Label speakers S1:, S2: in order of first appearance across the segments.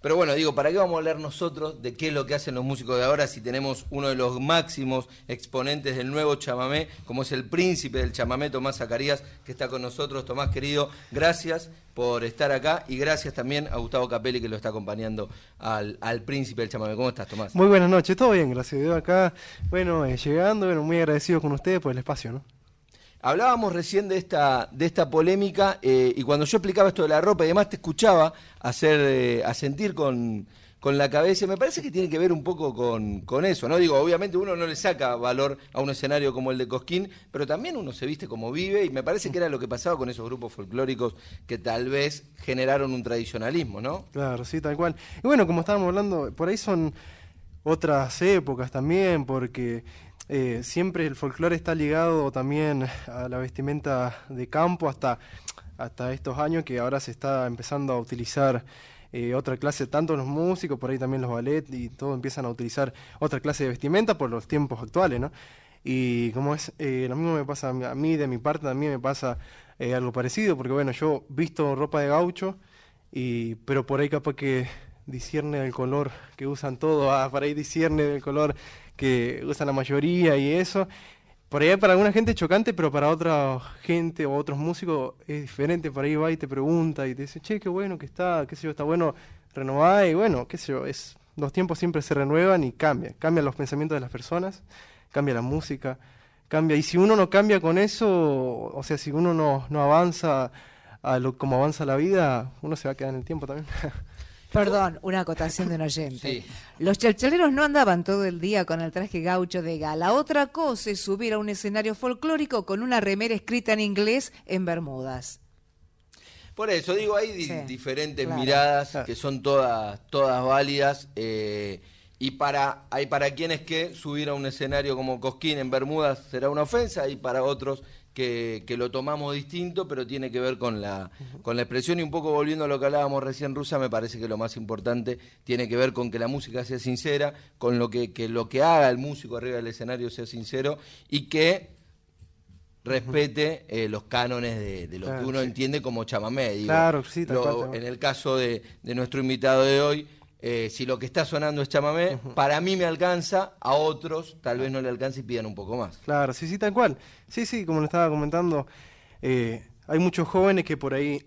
S1: Pero bueno, digo, ¿para qué vamos a hablar nosotros de qué es lo que hacen los músicos de ahora si tenemos uno de los máximos exponentes del nuevo chamamé, como es el príncipe del chamamé, Tomás Zacarías, que está con nosotros? Tomás, querido, gracias por estar acá y gracias también a Gustavo Capelli que lo está acompañando al, príncipe del chamamé. ¿Cómo estás, Tomás?
S2: Muy buenas noches, todo bien, gracias a acá. Bueno, eh, llegando, bueno, muy agradecido con ustedes por el espacio, ¿no?
S1: Hablábamos recién de esta, de esta polémica eh, y cuando yo explicaba esto de la ropa y demás te escuchaba hacer, eh, a sentir con, la cabeza. Me parece que tiene que ver un poco con, eso, ¿no? Digo, obviamente uno no le saca valor a un escenario como el de Cosquín, pero también uno se viste como vive y me parece que era lo que pasaba con esos grupos folclóricos que tal vez generaron un tradicionalismo, ¿no?
S2: Claro, sí, tal cual. Y bueno, como estábamos hablando, por ahí son otras épocas también, porque eh, siempre el folclore está ligado también a la vestimenta de campo hasta, hasta estos años que ahora se está empezando a utilizar eh, otra clase, tanto los músicos, por ahí también los ballet y todo empiezan a utilizar otra clase de vestimenta por los tiempos actuales, ¿no? Y como es, eh, lo mismo me pasa a mí, de mi parte también me pasa algo parecido, porque bueno, yo visto ropa de gaucho, y, pero por ahí capaz que discierne el color que usan todos, ah, por ahí discierne el color que usan la mayoría y eso. Por ahí para alguna gente es chocante, pero para otra gente o otros músicos es diferente. Por ahí va y te pregunta y te dice, che, qué bueno que está, qué sé yo, está bueno renovar. Y bueno, qué sé yo, es, los tiempos siempre se renuevan y cambian. Cambian los pensamientos de las personas, cambia la música, cambia. Y si uno no cambia con eso, o sea, si uno no, no avanza a lo como avanza la vida, uno se va a quedar en el tiempo también.
S3: Perdón, una acotación de un oyente. Los chalchaleros no andaban todo el día con el traje gaucho de gala. Otra cosa es subir a un escenario folclórico con una remera escrita en inglés en Bermudas.
S1: Por eso digo, hay diferentes miradas que son todas, todas válidas. Eh, y para, hay para quienes que subir a un escenario como Cosquín en Bermudas será una ofensa y para otros que, lo tomamos distinto, pero tiene que ver con la, con la expresión. Y un poco volviendo a lo que hablábamos recién rusa, me parece que lo más importante tiene que ver con que la música sea sincera, con lo que, lo que haga el músico arriba del escenario sea sincero y que respete eh, los cánones de, lo que uno entiende como chamamé.
S2: claro, sí,
S1: En el caso de, de nuestro invitado de hoy, eh, si lo que está sonando es chamamé, para mí me alcanza, a otros tal vez no le alcance y pidan un poco más.
S2: Claro, sí, sí, tal cual. Sí, sí, como le estaba comentando, eh, hay muchos jóvenes que por ahí,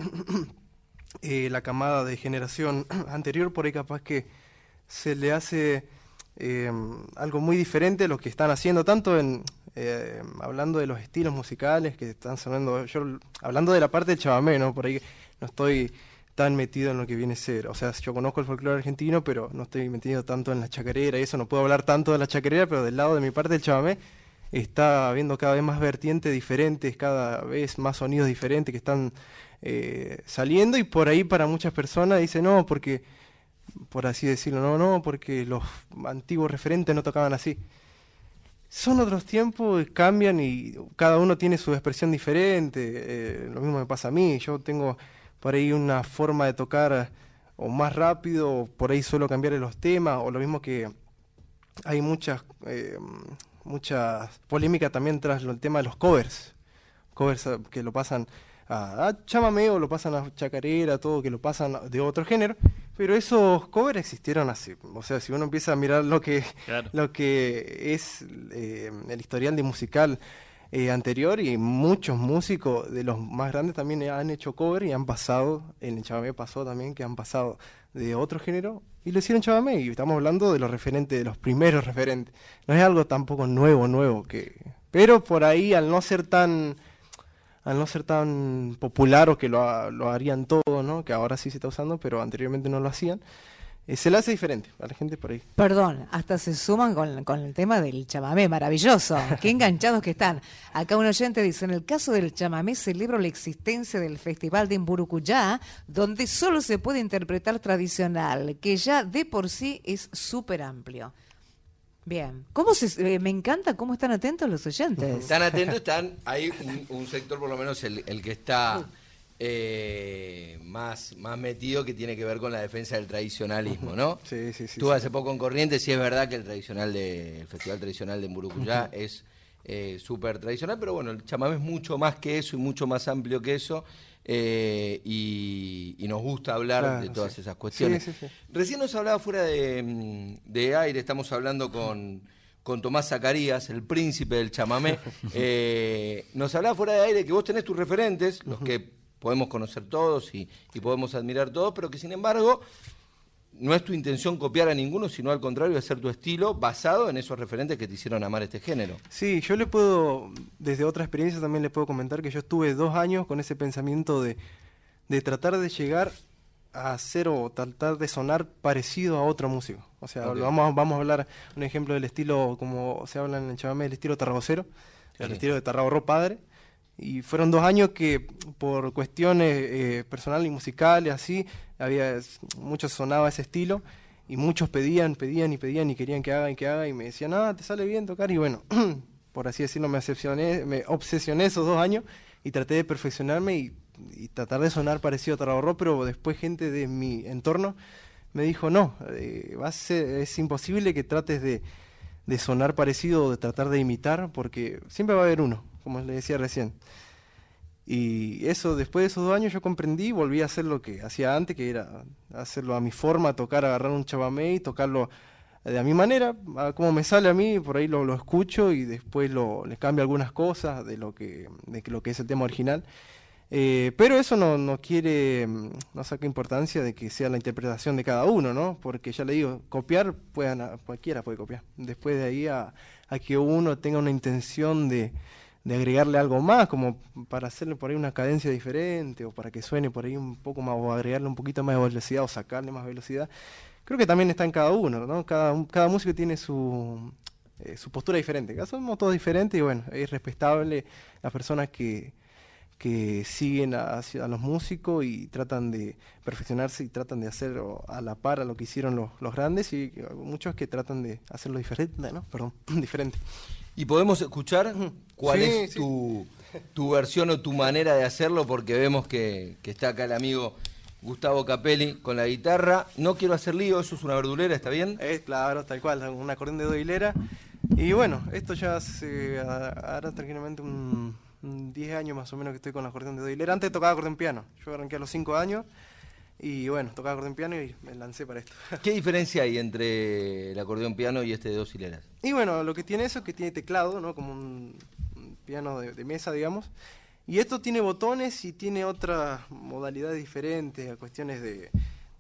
S2: eh, la camada de generación anterior, por ahí capaz que se le hace algo muy diferente a lo que están haciendo, tanto en, hablando de los estilos musicales que están sonando, yo hablando de la parte del chamamé, ¿no? Por ahí no estoy tan metido en lo que viene a ser. O sea, yo conozco el folclore argentino, pero no estoy metido tanto en la chacarera y eso, no puedo hablar tanto de la chacarera, pero del lado de mi parte del chamamé está habiendo cada vez más vertientes diferentes, cada vez más sonidos diferentes que están eh, saliendo y por ahí para muchas personas dicen, no, porque, por así decirlo, no, no, porque los antiguos referentes no tocaban así. Son otros tiempos, cambian y cada uno tiene su expresión diferente. Eh, lo mismo me pasa a mí. Yo tengo por ahí una forma de tocar o más rápido, o por ahí solo cambiar los temas, o lo mismo que hay muchas, eh, muchas polémicas también tras el tema de los covers, covers eh, que lo pasan a, a chamamé o lo pasan a chacarera, todo que lo pasan de otro género, pero esos covers existieron así, o sea, si uno empieza a mirar lo que, lo que es eh, el historial de musical eh, anterior y muchos músicos de los más grandes también han hecho cover y han pasado, en el chamamé pasó también que han pasado de otro género y lo hicieron chamamé y estamos hablando de los referentes, de los primeros referentes. No es algo tampoco nuevo, nuevo, que pero por ahí al no ser tan al no ser tan popular o que lo, lo harían todo, ¿no? que ahora sí se está usando, pero anteriormente no lo hacían, eh, se le hace diferente a la gente por ahí.
S3: Perdón, hasta se suman con, el tema del chamamé, maravilloso. Qué enganchados que están. Acá un oyente dice, en el caso del chamamé celebro la existencia del Festival de Imburucuyá, donde solo se puede interpretar tradicional, que ya de por sí es súper amplio. Bien, ¿Cómo se, eh, me encanta cómo están atentos los oyentes.
S1: Están atentos, están, hay un, sector por lo menos el, el que está eh, más, más metido que tiene que ver con la defensa del tradicionalismo, ¿no?
S2: Sí, sí, sí.
S1: Estuve hace poco en Corrientes, sí es verdad que el tradicional de, el festival tradicional de Murucuyá es eh, súper tradicional, pero bueno, el chamamé es mucho más que eso y mucho más amplio que eso. eh, y, nos gusta hablar de todas esas cuestiones. Recién nos hablaba fuera de, aire, estamos hablando con, con, Tomás Zacarías, el príncipe del chamamé. Eh, nos hablaba fuera de aire que vos tenés tus referentes, los que podemos conocer todos y, y podemos admirar todos, pero que sin embargo no es tu intención copiar a ninguno, sino al contrario, hacer tu estilo basado en esos referentes que te hicieron amar este género.
S2: Sí, yo le puedo, desde otra experiencia también le puedo comentar que yo estuve dos años con ese pensamiento de, de tratar de llegar a hacer o tratar de sonar parecido a otro músico. O sea, vamos, vamos a hablar un ejemplo del estilo, como se habla en el chamamé, el estilo tarragocero, el estilo de Tarragorro Padre. Y fueron dos años que por cuestiones eh, personales y musicales, así, había muchos sonaba ese estilo. Y muchos pedían, pedían y pedían y querían que haga y que haga y me decían, ah, te sale bien tocar y bueno, por así decirlo, me, obsesioné esos dos años y traté de perfeccionarme y, tratar de sonar parecido a Tarahorro, pero después gente de mi entorno me dijo, no, eh, es imposible que trates de, de sonar parecido o de tratar de imitar porque siempre va a haber uno como le decía recién. Y eso, después de esos dos años yo comprendí, volví a hacer lo que hacía antes, que era hacerlo a mi forma, tocar, agarrar un chabamé y tocarlo de a mi manera, a como me sale a mí, por ahí lo, lo escucho y después lo, le cambio algunas cosas de lo que, de lo que es el tema original. Eh, pero eso no, no quiere, no saca importancia de que sea la interpretación de cada uno, ¿no? Porque ya le digo, copiar, puedan, cualquiera puede copiar. Después de ahí a, a que uno tenga una intención de, de agregarle algo más, como para hacerle por ahí una cadencia diferente o para que suene por ahí un poco más o agregarle un poquito más de velocidad o sacarle más velocidad. Creo que también está en cada uno, ¿no? Cada, cada músico tiene su, eh, su postura diferente. Somos todos diferentes y bueno, es respetable las personas que, que siguen a, a, los músicos y tratan de perfeccionarse y tratan de hacer a la par a lo que hicieron los, los grandes y muchos que tratan de hacerlo diferente, ¿no? Perdón, diferente.
S1: Y podemos escuchar cuál es tu, versión o tu manera de hacerlo, porque vemos que, está acá el amigo Gustavo Capelli con la guitarra. No quiero hacer lío, eso es una verdulera, ¿está bien?
S2: Es claro, tal cual, un acordeón de do hilera. Y bueno, esto ya hace ahora tranquilamente un, 10 años más o menos que estoy con el acordeón de do hilera. Antes tocaba acordeón piano, yo arranqué a los 5 años. Y bueno, tocaba acordeón piano y me lancé para esto.
S1: ¿Qué diferencia hay entre el acordeón piano y este de dos hileras?
S2: Y bueno, lo que tiene eso es que tiene teclado, ¿no? Como un, piano de, mesa, digamos. Y esto tiene botones y tiene otra modalidad diferente, a cuestiones de,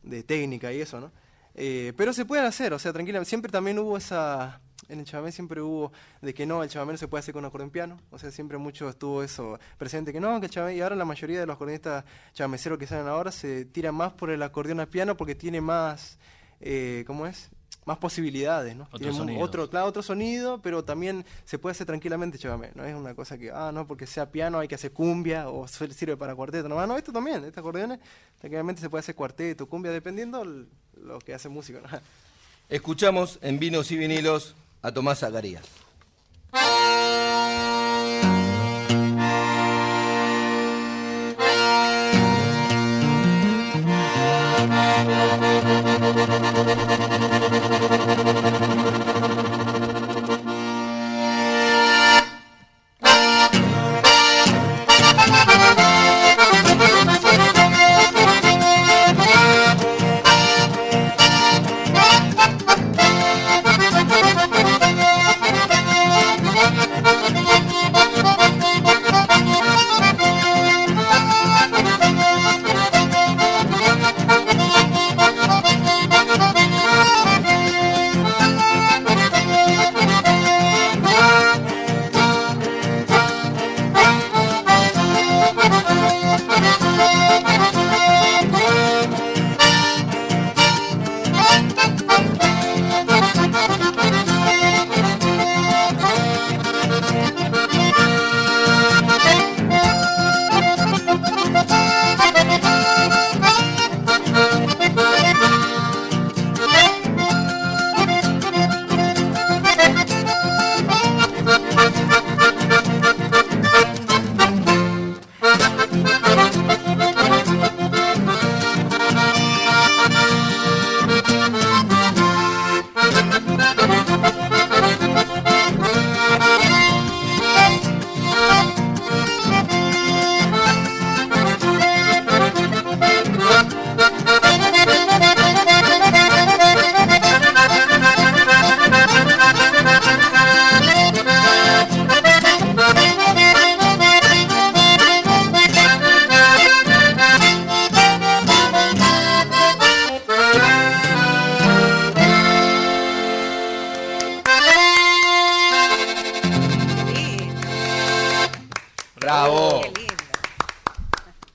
S2: de técnica y eso, ¿no? Eh, pero se pueden hacer, o sea, tranquila, siempre también hubo esa en el chamamé siempre hubo de que no, el chamamé no se puede hacer con acordeón piano, o sea, siempre mucho estuvo eso presente, que no, que el chamamé, y ahora la mayoría de los acordeonistas chamameceros que salen ahora se tiran más por el acordeón a piano porque tiene más, eh, ¿cómo es? Más posibilidades, ¿no?
S4: Otro sonido.
S2: Otro, claro, otro sonido, pero también se puede hacer tranquilamente chamamé, no es una cosa que, ah, no, porque sea piano hay que hacer cumbia o sirve para cuarteto, no, no, esto también, estos acordeones, tranquilamente se puede hacer cuarteto, cumbia, dependiendo lo que hace músico, ¿no?
S1: Escuchamos en Vinos y Vinilos a Tomás Zacarías.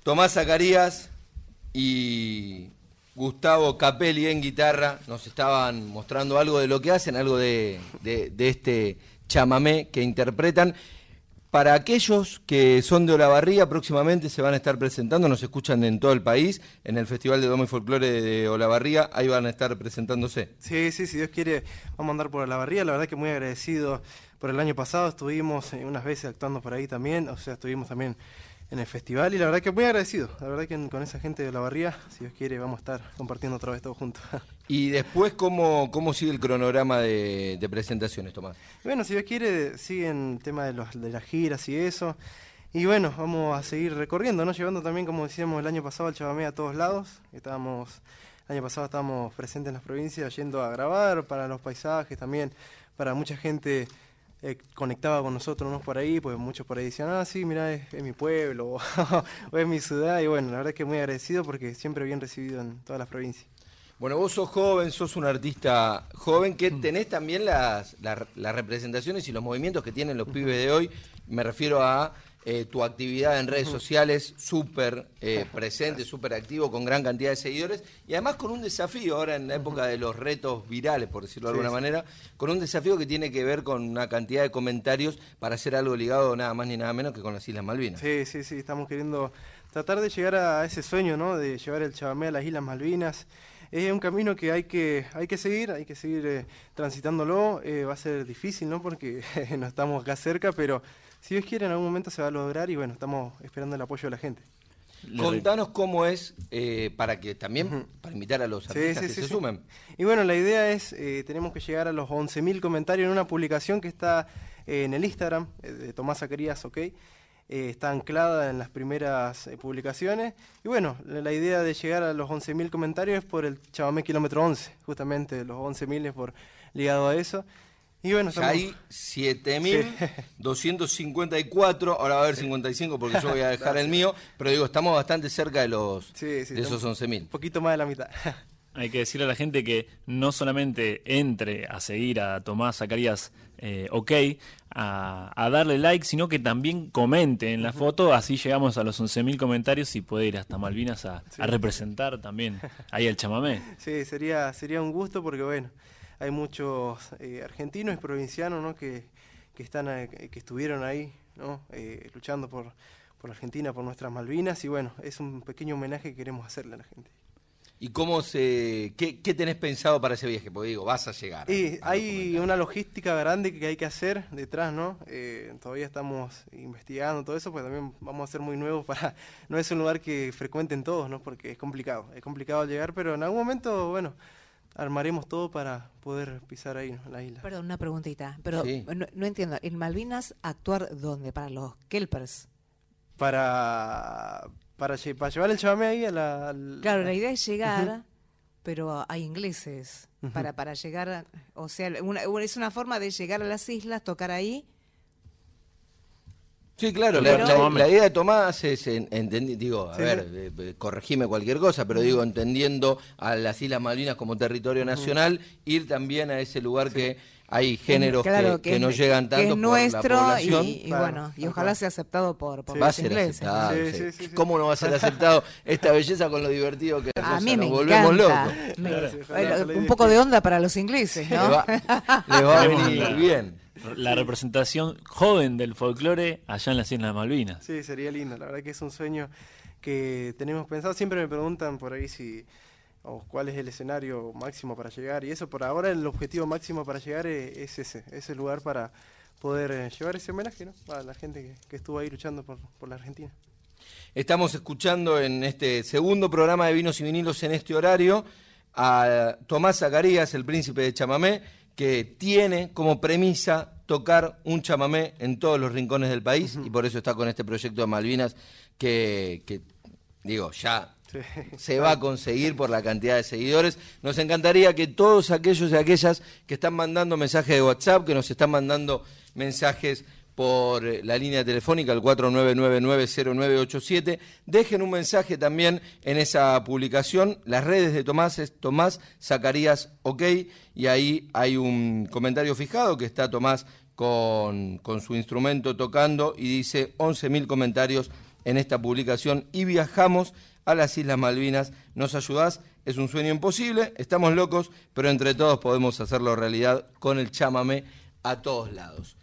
S1: Tomás Zacarías y Gustavo Capelli en guitarra nos estaban mostrando algo de lo que hacen, algo de, este chamamé que interpretan. Para aquellos que son de Olavarría, próximamente se van a estar presentando, nos escuchan en todo el país, en el Festival de Domo y Folclore de Olavarría, ahí van a estar presentándose.
S2: Sí, sí, si Dios quiere, vamos a andar por Olavarría, la verdad que muy agradecido por el año pasado, estuvimos eh, unas veces actuando por ahí también, o sea, estuvimos también en el festival y la verdad que muy agradecido. La verdad que con esa gente de la barría, si Dios quiere, vamos a estar compartiendo otra vez todos juntos.
S1: ¿Y después cómo, cómo sigue el cronograma de, presentaciones, Tomás?
S2: Bueno, si Dios quiere, sigue el tema de, los, de las giras y eso. Y bueno, vamos a seguir recorriendo, ¿no? Llevando también, como decíamos el año pasado, el Chabamé a todos lados. Estábamos, el año pasado estábamos presentes en las provincias yendo a grabar para los paisajes también, para mucha gente eh, conectaba con nosotros ¿no? por ahí, pues muchos por ahí decían, ah, sí, mira, es, mi pueblo o es mi ciudad. Y bueno, la verdad es que muy agradecido porque siempre bien recibido en todas las provincias.
S1: Bueno, vos sos joven, sos un artista joven que mm. tenés también las, las representaciones y los movimientos que tienen los pibes de hoy. Me refiero a eh, tu actividad en redes sociales súper eh, presente, súper activo, con gran cantidad de seguidores y además con un desafío ahora en la época de los retos virales, por decirlo de alguna manera, con un desafío que tiene que ver con una cantidad de comentarios para hacer algo ligado nada más ni nada menos que con las Islas Malvinas.
S2: Sí, sí, sí, estamos queriendo tratar de llegar a ese sueño, ¿no? De llevar el Chabamé a las Islas Malvinas es un camino que hay que, hay que seguir, hay que seguir eh, transitándolo. va a ser difícil, ¿no? Porque no estamos acá cerca, pero si Dios quiere, en algún momento se va a lograr y bueno, estamos esperando el apoyo de la gente.
S1: Contanos cómo es eh, para que también, para invitar a los artistas que se sumen.
S2: Y bueno, la idea es, eh, tenemos que llegar a los 11.000 comentarios en una publicación que está eh, en el Instagram de Tomás Zacarías, ¿ok? está anclada en las primeras publicaciones. Y bueno, la, idea de llegar a los 11.000 comentarios es por el Chabamé Kilómetro 11, justamente los 11.000 es por ligado a eso.
S1: Y bueno, hay 7.254, ahora va a haber 55 porque yo voy a dejar el mío, pero digo, estamos bastante cerca de los de esos 11.000. Un
S2: poquito más de la mitad.
S4: Hay que decirle a la gente que no solamente entre a seguir a Tomás Zacarías eh, OK, a, darle like, sino que también comente en la foto, así llegamos a los 11.000 comentarios y puede ir hasta Malvinas a, a representar también ahí el chamamé.
S2: Sí, sería, sería un gusto porque bueno hay muchos eh, argentinos y provincianos ¿no? que, que, están, eh, que estuvieron ahí ¿no? Eh, luchando por, por Argentina, por nuestras Malvinas, y bueno, es un pequeño homenaje que queremos hacerle a la gente.
S1: ¿Y cómo se, qué, qué tenés pensado para ese viaje? Porque digo, vas a llegar.
S2: Y hay una logística grande que hay que hacer detrás, ¿no? todavía estamos investigando todo eso, pues también vamos a ser muy nuevos para... No es un lugar que frecuenten todos, ¿no? Porque es complicado, es complicado llegar, pero en algún momento, bueno, armaremos todo para poder pisar ahí en la isla.
S3: Perdón, una preguntita, pero no, entiendo, ¿en Malvinas actuar dónde? ¿Para los kelpers?
S2: Para, para, para llevar el chamamé ahí a la...
S3: Claro, la idea es llegar, pero hay ingleses, para, para llegar, o sea, es una forma de llegar a las islas, tocar ahí
S1: Sí, claro, la, idea de Tomás es, digo, a ver, eh, eh, corregime cualquier cosa, pero digo, entendiendo a las Islas Malvinas como territorio nacional, ir también a ese lugar que hay géneros que, no llegan tanto que es
S3: nuestro Y, bueno, y ojalá sea aceptado por, por
S1: va a ser aceptado. ¿Cómo no va a ser aceptado esta belleza con lo divertido que
S3: a mí me volvemos locos? un poco de onda para los ingleses, ¿no?
S1: Le va, a venir bien
S4: la representación joven del folclore allá en las Islas Malvinas.
S2: Sí, sería lindo. La verdad que es un sueño que tenemos pensado. Siempre me preguntan por ahí si o cuál es el escenario máximo para llegar y eso por ahora el objetivo máximo para llegar es, ese, ese lugar para poder eh, llevar ese homenaje ¿no? a la gente que, estuvo ahí luchando por, por la Argentina.
S1: Estamos escuchando en este segundo programa de Vinos y Vinilos en este horario a Tomás Zacarías, el príncipe de Chamamé, que tiene como premisa tocar un chamamé en todos los rincones del país y por eso está con este proyecto de Malvinas que, digo, ya se va a conseguir por la cantidad de seguidores. Nos encantaría que todos aquellos y aquellas que están mandando mensajes de WhatsApp, que nos están mandando mensajes por eh, la línea telefónica, el 49990987. Dejen un mensaje también en esa publicación. Las redes de Tomás es Tomás Zacarías OK y ahí hay un comentario fijado que está Tomás con, con su instrumento tocando y dice 11.000 comentarios en esta publicación y viajamos a las Islas Malvinas. ¿Nos ayudás? Es un sueño imposible, estamos locos, pero entre todos podemos hacerlo realidad con el chámame a todos lados.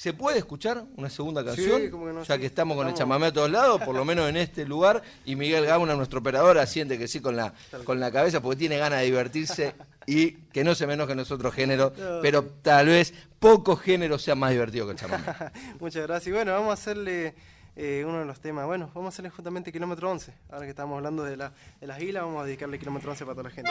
S1: ¿Se puede escuchar una segunda canción? ya que estamos con el chamamé a todos lados, por lo menos en este lugar. Y Miguel Gauna, nuestro operador, asiente que sí con la, con la cabeza porque tiene ganas de divertirse y que no se me enoje en otro género, pero tal vez pocos géneros sean más divertidos que el chamamé.
S2: Muchas gracias. Y bueno, vamos a hacerle eh, uno de los temas. Bueno, vamos a hacerle justamente Kilómetro 11. Ahora que estamos hablando de, la, de las islas, vamos a dedicarle Kilómetro 11 para toda la gente.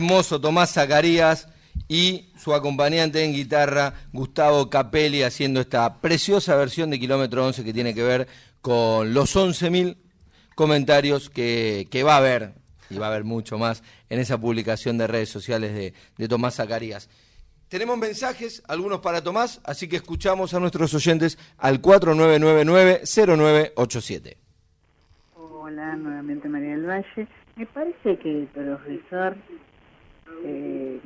S1: Hermoso Tomás Zacarías y su acompañante en guitarra, Gustavo Capelli, haciendo esta preciosa versión de Kilómetro 11 que tiene que ver con los 11.000 comentarios que, va a haber, y va a haber mucho más, en esa publicación de redes sociales de, de Tomás Zacarías. Tenemos mensajes, algunos para Tomás, así que escuchamos a nuestros oyentes al 4999-0987.
S5: Hola, nuevamente María del Valle. Me parece que el profesor eh,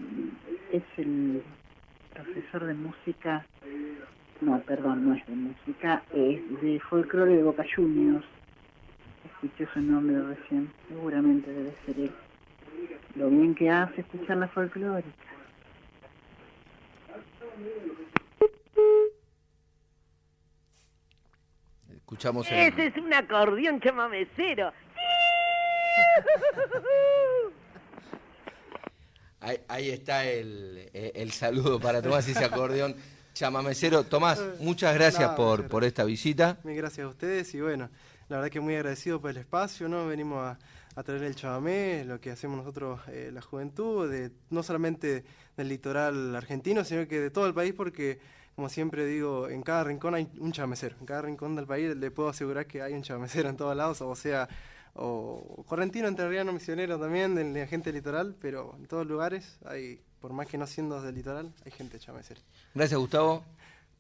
S5: es el profesor de música, no, perdón, no es de música, es de folclore de Boca Juniors. Escuché su nombre recién, seguramente debe ser él. Lo bien que hace escuchar la folclórica.
S1: Escuchamos
S6: Ese es un acordeón chamamecero.
S1: Ahí, está el, el, saludo para Tomás y ese acordeón chamamecero. Tomás, muchas gracias por, por esta visita.
S2: Muy gracias a ustedes y bueno, la verdad que muy agradecido por el espacio, ¿no? Venimos a, a traer el chamamé, lo que hacemos nosotros, eh, la juventud, de, no solamente del litoral argentino, sino que de todo el país, porque como siempre digo, en cada rincón hay un chamecero, en cada rincón del país le puedo asegurar que hay un chamecero en todos lados, o sea, o correntino, entrerriano, misionero también, de la gente litoral, pero en todos lugares hay, por más que no siendo del litoral, hay gente chamecera.
S1: Gracias Gustavo,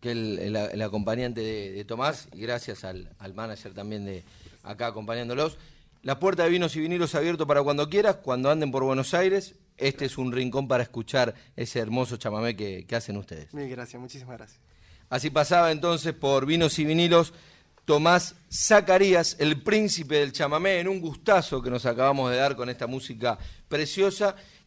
S1: que el, el, acompañante de, Tomás, y gracias al, al, manager también de acá acompañándolos. La puerta de vinos y vinilos abierto para cuando quieras, cuando anden por Buenos Aires, este es un rincón para escuchar ese hermoso chamamé que, que hacen ustedes.
S2: Mil gracias, muchísimas gracias.
S1: Así pasaba entonces por vinos y vinilos Tomás Zacarías, el príncipe del chamamé, en un gustazo que nos acabamos de dar con esta música preciosa.